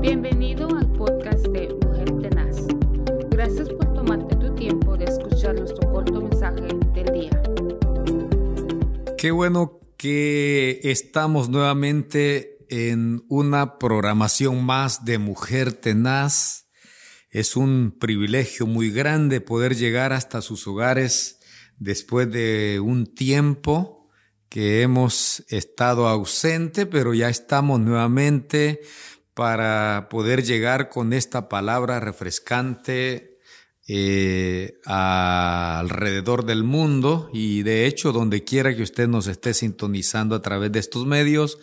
Bienvenido al podcast de Mujer Tenaz. Gracias por tomarte tu tiempo de escuchar nuestro corto mensaje del día. Qué bueno que estamos nuevamente en una programación más de Mujer Tenaz. Es un privilegio muy grande poder llegar hasta sus hogares después de un tiempo que hemos estado ausente, pero ya estamos nuevamente para poder llegar con esta palabra refrescante eh, alrededor del mundo y de hecho donde quiera que usted nos esté sintonizando a través de estos medios,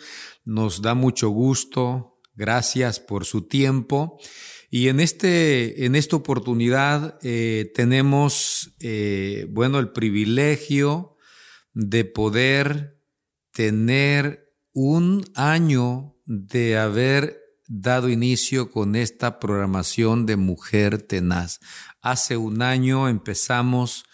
nos da mucho gusto, gracias por su tiempo. Y en, este, en esta oportunidad eh, tenemos, eh, bueno, el privilegio de poder tener un año de haber dado inicio con esta programación de Mujer Tenaz. Hace un año empezamos,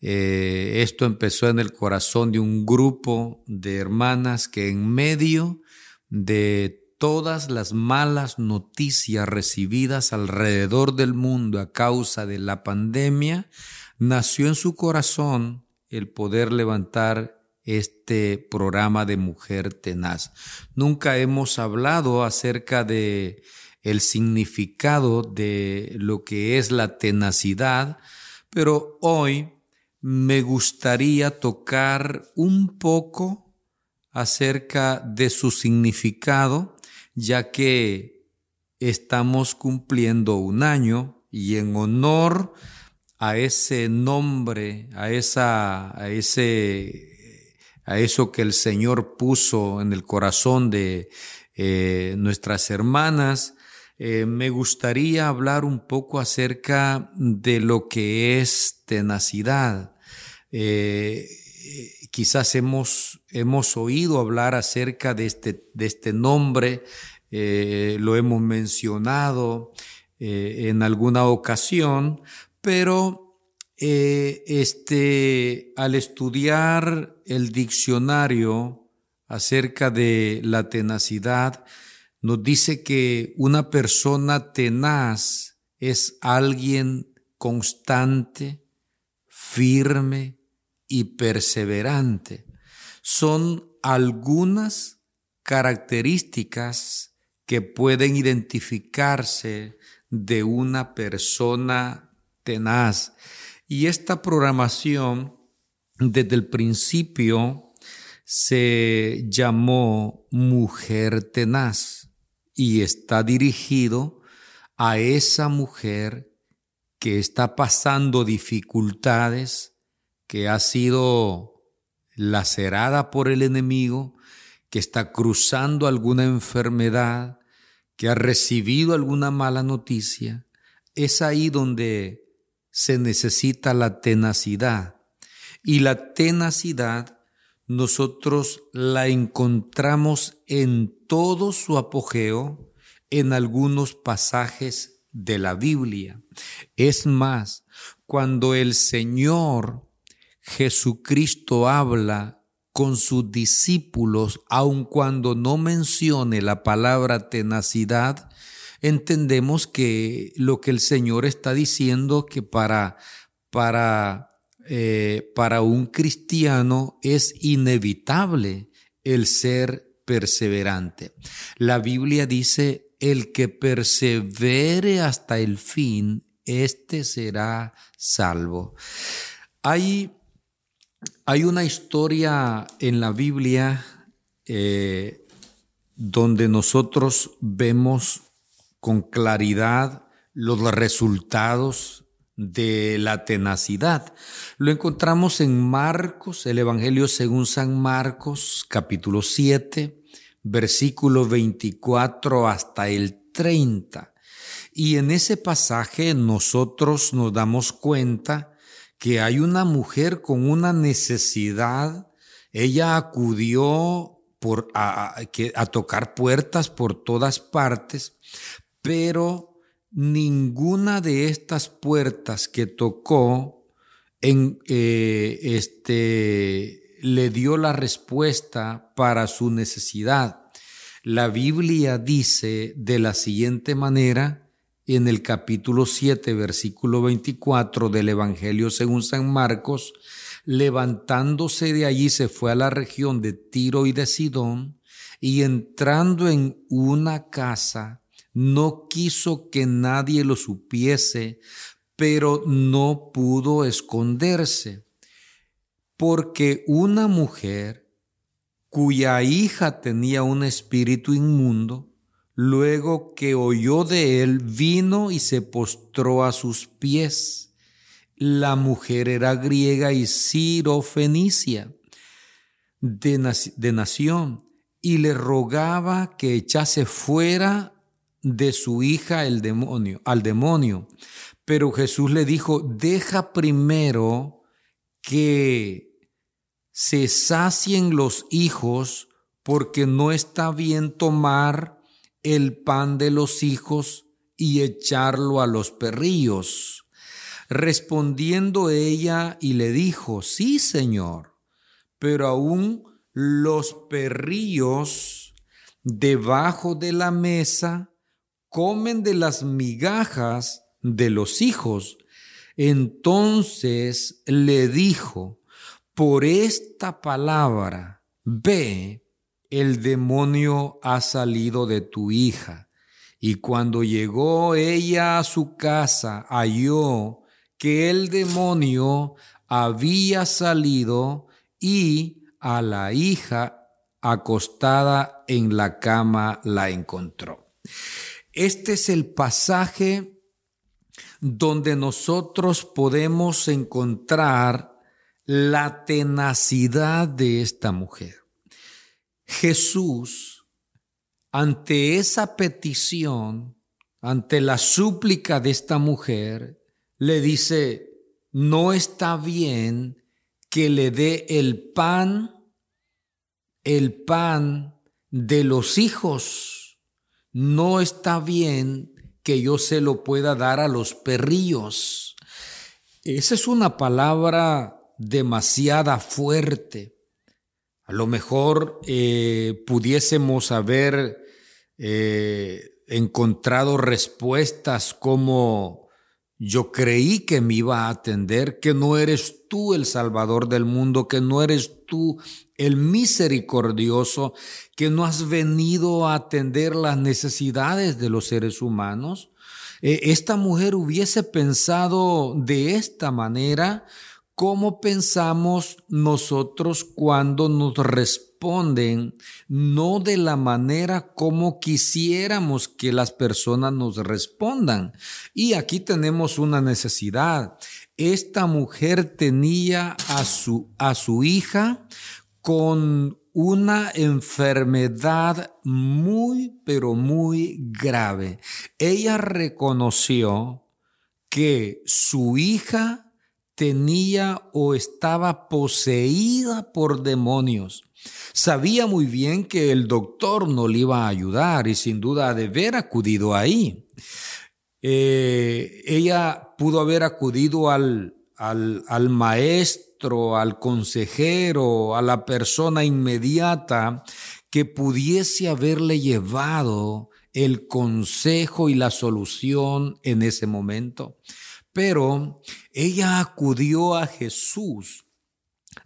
eh, esto empezó en el corazón de un grupo de hermanas que en medio de todas las malas noticias recibidas alrededor del mundo a causa de la pandemia, nació en su corazón el poder levantar este programa de Mujer Tenaz. Nunca hemos hablado acerca de el significado de lo que es la tenacidad, pero hoy me gustaría tocar un poco acerca de su significado, ya que estamos cumpliendo un año y en honor a ese nombre, a esa, a ese a eso que el Señor puso en el corazón de eh, nuestras hermanas, eh, me gustaría hablar un poco acerca de lo que es tenacidad. Eh, quizás hemos, hemos oído hablar acerca de este, de este nombre, lo hemos mencionado en alguna ocasión, pero eh, este, al estudiar el diccionario acerca de la tenacidad, nos dice que una persona tenaz es alguien constante, firme y perseverante. Son algunas características que pueden identificarse de una persona tenaz. Y esta programación desde el principio se llamó Mujer Tenaz y está dirigido a esa mujer que está pasando dificultades, que ha sido lacerada por el enemigo, que está cruzando alguna enfermedad, que ha recibido alguna mala noticia. Es ahí donde se necesita la tenacidad. Y la tenacidad nosotros la encontramos en todo su apogeo en algunos pasajes de la Biblia. Es más, cuando el Señor Jesucristo habla con sus discípulos, aun cuando no mencione la palabra tenacidad, entendemos que lo que el Señor está diciendo que para, para, eh, para un cristiano es inevitable el ser perseverante. La Biblia dice, el que persevere hasta el fin, éste será salvo. Hay, hay una historia en la Biblia eh, donde nosotros vemos con claridad los resultados de la tenacidad. Lo encontramos en Marcos, el Evangelio según San Marcos, capítulo 7, versículo 24 hasta el 30. Y en ese pasaje nosotros nos damos cuenta que hay una mujer con una necesidad. Ella acudió por, a, a tocar puertas por todas partes, pero ninguna de estas puertas que tocó en, eh, este, le dio la respuesta para su necesidad. La Biblia dice de la siguiente manera en el capítulo 7, versículo 24 del Evangelio según San Marcos, levantándose de allí se fue a la región de Tiro y de Sidón, y entrando en una casa, no quiso que nadie lo supiese, pero no pudo esconderse, porque una mujer cuya hija tenía un espíritu inmundo, luego que oyó de él, vino y se postró a sus pies. La mujer era griega y sirofenicia de, nación, y le rogaba que echase fuera de su hija el demonio, al demonio. Pero Jesús le dijo, deja primero que se sacien los hijos, porque no está bien tomar el pan de los hijos y echarlo a los perrillos. Respondiendo ella y le dijo, sí, Señor, pero aún los perrillos debajo de la mesa comen de las migajas de los hijos. Entonces le dijo, por esta palabra, ve, el demonio ha salido de tu hija. Y cuando llegó ella a su casa, halló que el demonio había salido y a la hija acostada en la cama la encontró. Este es el pasaje donde nosotros podemos encontrar la tenacidad de esta mujer. Jesús, ante esa petición, ante la súplica de esta mujer, le dice, no está bien que le dé el pan, el pan de los hijos. No está bien que yo se lo pueda dar a los perrillos. Esa es una palabra demasiada fuerte. A lo mejor eh, pudiésemos haber eh, encontrado respuestas como yo creí que me iba a atender, que no eres tú el Salvador del mundo, que no eres tú el misericordioso, que no has venido a atender las necesidades de los seres humanos. Eh, esta mujer hubiese pensado de esta manera, como pensamos nosotros cuando nos responden, no de la manera como quisiéramos que las personas nos respondan. Y aquí tenemos una necesidad. Esta mujer tenía a su, a su hija con una enfermedad muy, pero muy grave. Ella reconoció que su hija tenía o estaba poseída por demonios. Sabía muy bien que el doctor no le iba a ayudar y sin duda de haber acudido ahí. Eh, ella pudo haber acudido al, al, al maestro al consejero, a la persona inmediata que pudiese haberle llevado el consejo y la solución en ese momento. Pero ella acudió a Jesús,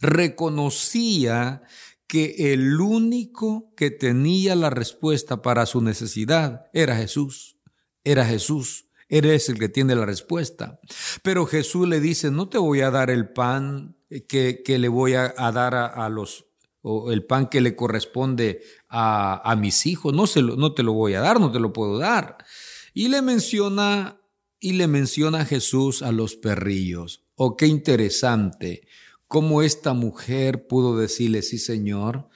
reconocía que el único que tenía la respuesta para su necesidad era Jesús, era Jesús. Eres el que tiene la respuesta. Pero Jesús le dice, no te voy a dar el pan que, le voy a, dar a, los, o el pan que le corresponde a, mis hijos, no, se lo, no te lo voy a dar, no te lo puedo dar. Y le menciona, y le menciona a Jesús a los perrillos. Oh, qué interesante cómo esta mujer pudo decirle, sí, Señor,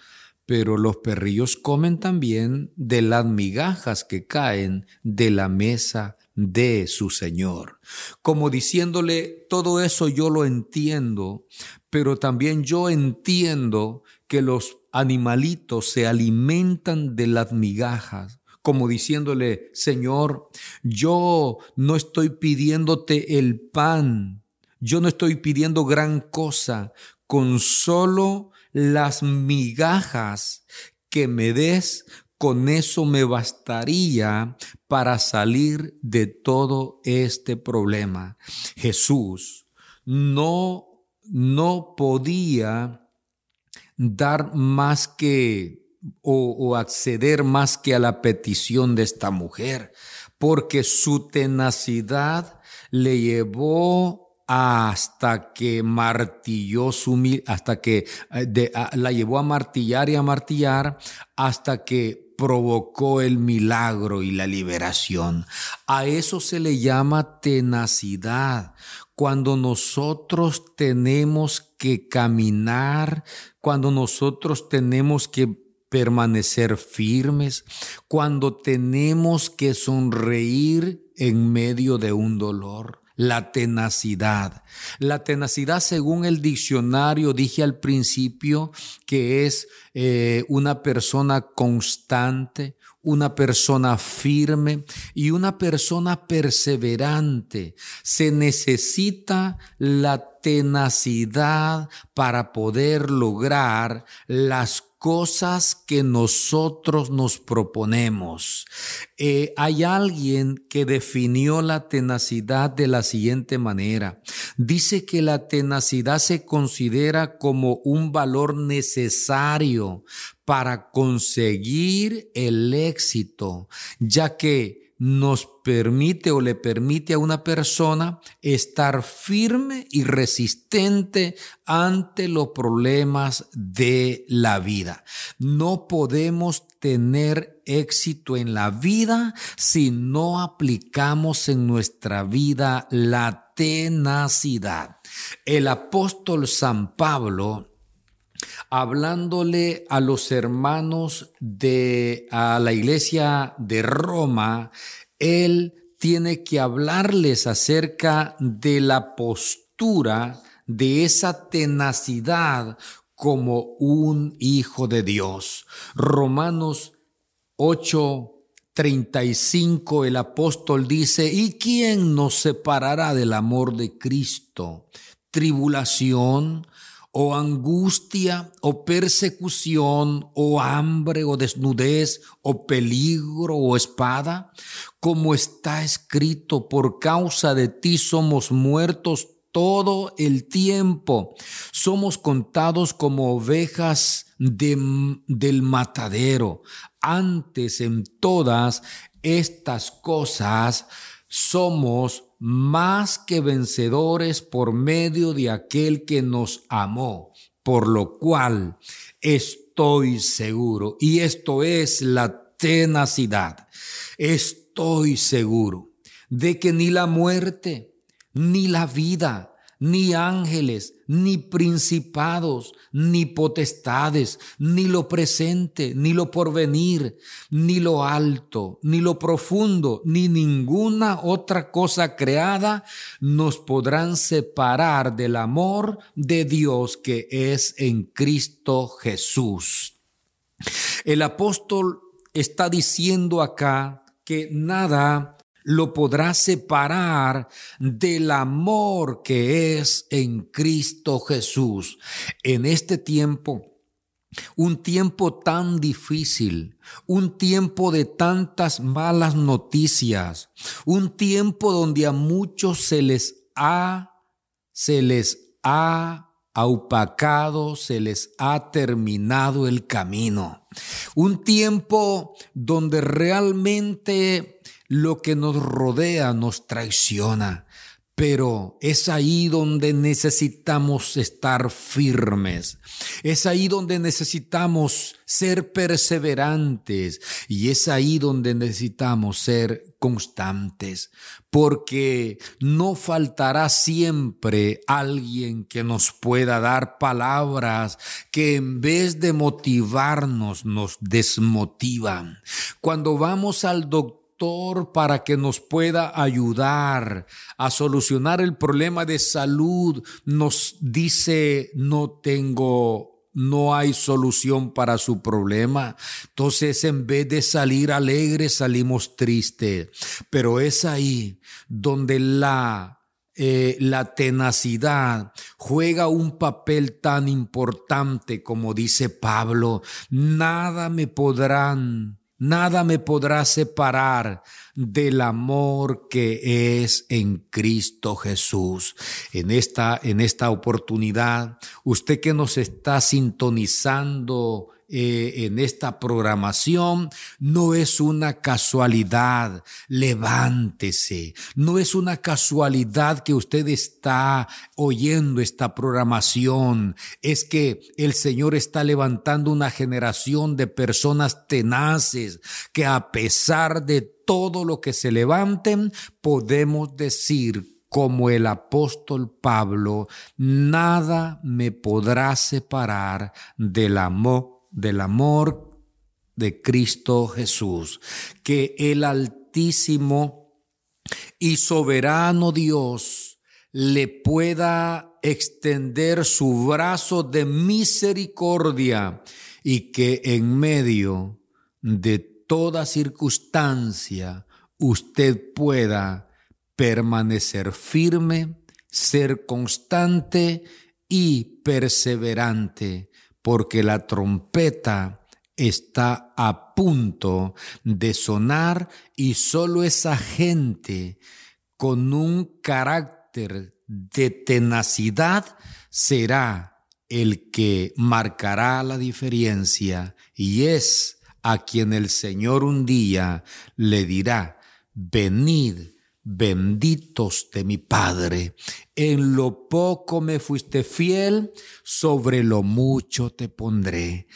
pero los perrillos comen también de las migajas que caen de la mesa de su Señor. Como diciéndole, todo eso yo lo entiendo, pero también yo entiendo que los animalitos se alimentan de las migajas, como diciéndole, Señor, yo no estoy pidiéndote el pan, yo no estoy pidiendo gran cosa, con solo las migajas que me des con eso me bastaría para salir de todo este problema. Jesús no, no podía dar más que o, acceder más que a la petición de esta mujer, porque su tenacidad le llevó hasta que martilló su hasta que eh, la llevó a martillar y a martillar hasta que provocó el milagro y la liberación. A eso se le llama tenacidad. Cuando nosotros tenemos que caminar, cuando nosotros tenemos que permanecer firmes, cuando tenemos que sonreír en medio de un dolor la tenacidad. La tenacidad, según el diccionario, dije al principio que es eh, una persona constante, una persona firme y una persona perseverante. Se necesita la tenacidad para poder lograr las cosas que nosotros nos proponemos. Eh, hay alguien que definió la tenacidad de la siguiente manera. Dice que la tenacidad se considera como un valor necesario para conseguir el éxito, ya que nos permite o le permite a una persona estar firme y resistente ante los problemas de la vida. No podemos tener éxito en la vida si no aplicamos en nuestra vida la tenacidad. El apóstol San Pablo hablándole a los hermanos de a la iglesia de Roma, él tiene que hablarles acerca de la postura de esa tenacidad como un hijo de Dios. Romanos 8, 35, el apóstol dice, ¿y quién nos separará del amor de Cristo? Tribulación, o angustia, o persecución, o hambre, o desnudez, o peligro, o espada, como está escrito, por causa de ti somos muertos todo el tiempo. Somos contados como ovejas del matadero. Antes en todas estas cosas somos más que vencedores por medio de aquel que nos amó, por lo cual estoy seguro, y esto es la tenacidad, estoy seguro de que ni la muerte, ni la vida, ni ángeles, ni principados, ni potestades, ni lo presente, ni lo porvenir, ni lo alto, ni lo profundo, ni ninguna otra cosa creada nos podrán separar del amor de Dios que es en Cristo Jesús. El apóstol está diciendo acá que nada lo podrá separar del amor que es en Cristo Jesús. En este tiempo, un tiempo tan difícil, un tiempo de tantas malas noticias, un tiempo donde a muchos se les ha, se les ha aupacado, se les ha terminado el camino. Un tiempo donde realmente lo que nos rodea nos traiciona, pero es ahí donde necesitamos estar firmes. Es ahí donde necesitamos ser perseverantes y es ahí donde necesitamos ser constantes, porque no faltará siempre alguien que nos pueda dar palabras que en vez de motivarnos nos desmotivan. Cuando vamos al doctor, para que nos pueda ayudar a solucionar el problema de salud, nos dice no tengo no hay solución para su problema. Entonces, en vez de salir alegres, salimos tristes. Pero es ahí donde la, eh, la tenacidad juega un papel tan importante como dice Pablo. Nada me podrán nada me podrá separar del amor que es en Cristo Jesús. En esta, en esta oportunidad, usted que nos está sintonizando eh, en esta programación no es una casualidad. Levántese. No es una casualidad que usted está oyendo esta programación. Es que el Señor está levantando una generación de personas tenaces que a pesar de todo lo que se levanten, podemos decir como el apóstol Pablo, nada me podrá separar del amor del amor de Cristo Jesús, que el Altísimo y soberano Dios le pueda extender su brazo de misericordia y que en medio de toda circunstancia usted pueda permanecer firme, ser constante y perseverante porque la trompeta está a punto de sonar y solo esa gente con un carácter de tenacidad será el que marcará la diferencia y es a quien el Señor un día le dirá, venid benditos de mi Padre. En lo poco me fuiste fiel, sobre lo mucho te pondré.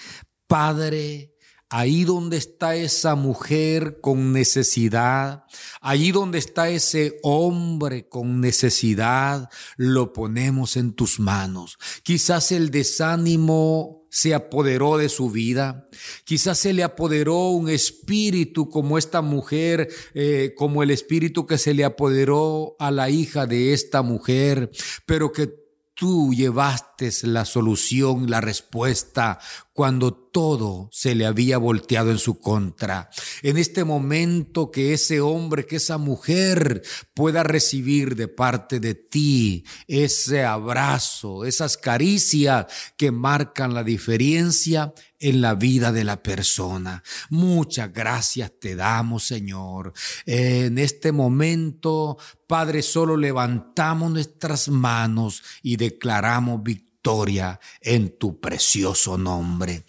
Padre, ahí donde está esa mujer con necesidad, allí donde está ese hombre con necesidad, lo ponemos en tus manos. Quizás el desánimo se apoderó de su vida. Quizás se le apoderó un espíritu como esta mujer, eh, como el espíritu que se le apoderó a la hija de esta mujer, pero que tú llevaste la solución, la respuesta, cuando todo se le había volteado en su contra. En este momento que ese hombre, que esa mujer pueda recibir de parte de ti ese abrazo, esas caricias que marcan la diferencia en la vida de la persona. Muchas gracias te damos, Señor. En este momento, Padre, solo levantamos nuestras manos y declaramos victoria en tu precioso nombre.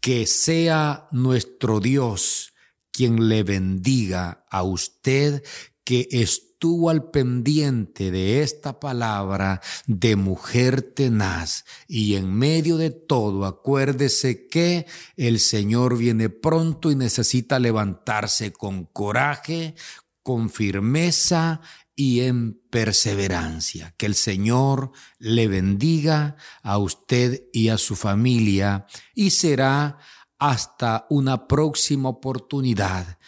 Que sea nuestro Dios quien le bendiga a usted que estuvo al pendiente de esta palabra de mujer tenaz y en medio de todo acuérdese que el Señor viene pronto y necesita levantarse con coraje, con firmeza y en perseverancia. Que el Señor le bendiga a usted y a su familia y será hasta una próxima oportunidad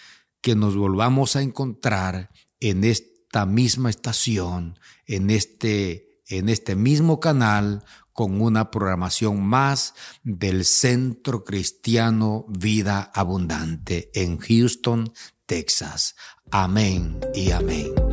que nos volvamos a encontrar en esta misma estación, en este, en este mismo canal, con una programación más del Centro Cristiano Vida Abundante en Houston, Texas. Amén y amén.